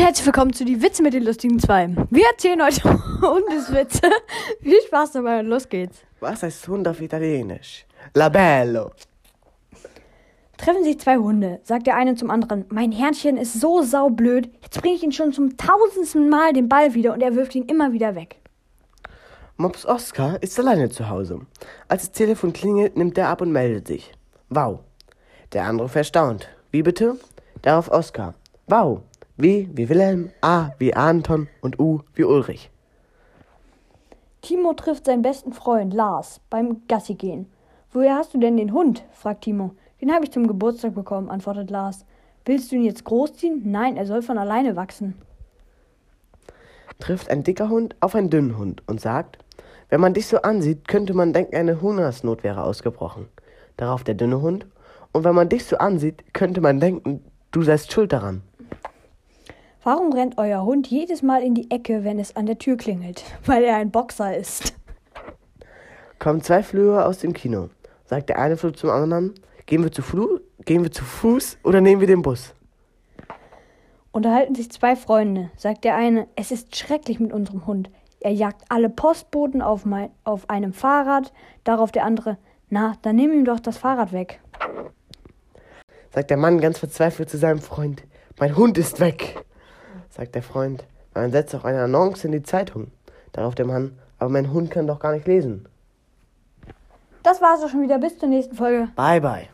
herzlich willkommen zu die Witze mit den lustigen zwei. Wir erzählen heute Hundeswitze. Viel Spaß dabei und los geht's. Was heißt Hund auf Italienisch? Labello. Treffen sich zwei Hunde, sagt der eine zum anderen. Mein Herrchen ist so saublöd. Jetzt bringe ich ihn schon zum tausendsten Mal den Ball wieder und er wirft ihn immer wieder weg. Mops Oskar ist alleine zu Hause. Als das Telefon klingelt, nimmt er ab und meldet sich. Wow. Der andere verstaunt. Wie bitte? Darauf Oskar. Wow. W wie Wilhelm, A wie Anton und U wie Ulrich. Timo trifft seinen besten Freund Lars beim Gassi gehen. Woher hast du denn den Hund? fragt Timo. Den habe ich zum Geburtstag bekommen, antwortet Lars. Willst du ihn jetzt großziehen? Nein, er soll von alleine wachsen. Trifft ein dicker Hund auf einen dünnen Hund und sagt, wenn man dich so ansieht, könnte man denken, eine Hungersnot wäre ausgebrochen. Darauf der dünne Hund, und wenn man dich so ansieht, könnte man denken, du seist schuld daran. Warum rennt euer Hund jedes Mal in die Ecke, wenn es an der Tür klingelt? Weil er ein Boxer ist. Kommen zwei Flöhe aus dem Kino. Sagt der eine Floh zum anderen, gehen wir zu, Flu gehen wir zu Fuß oder nehmen wir den Bus? Unterhalten sich zwei Freunde. Sagt der eine, es ist schrecklich mit unserem Hund. Er jagt alle Postboten auf, mein, auf einem Fahrrad. Darauf der andere, na, dann nimm ihm doch das Fahrrad weg. Sagt der Mann ganz verzweifelt zu seinem Freund, mein Hund ist weg sagt der Freund. Man setzt auch eine Annonce in die Zeitung. Darauf der Mann, aber mein Hund kann doch gar nicht lesen. Das war's auch schon wieder. Bis zur nächsten Folge. Bye, bye.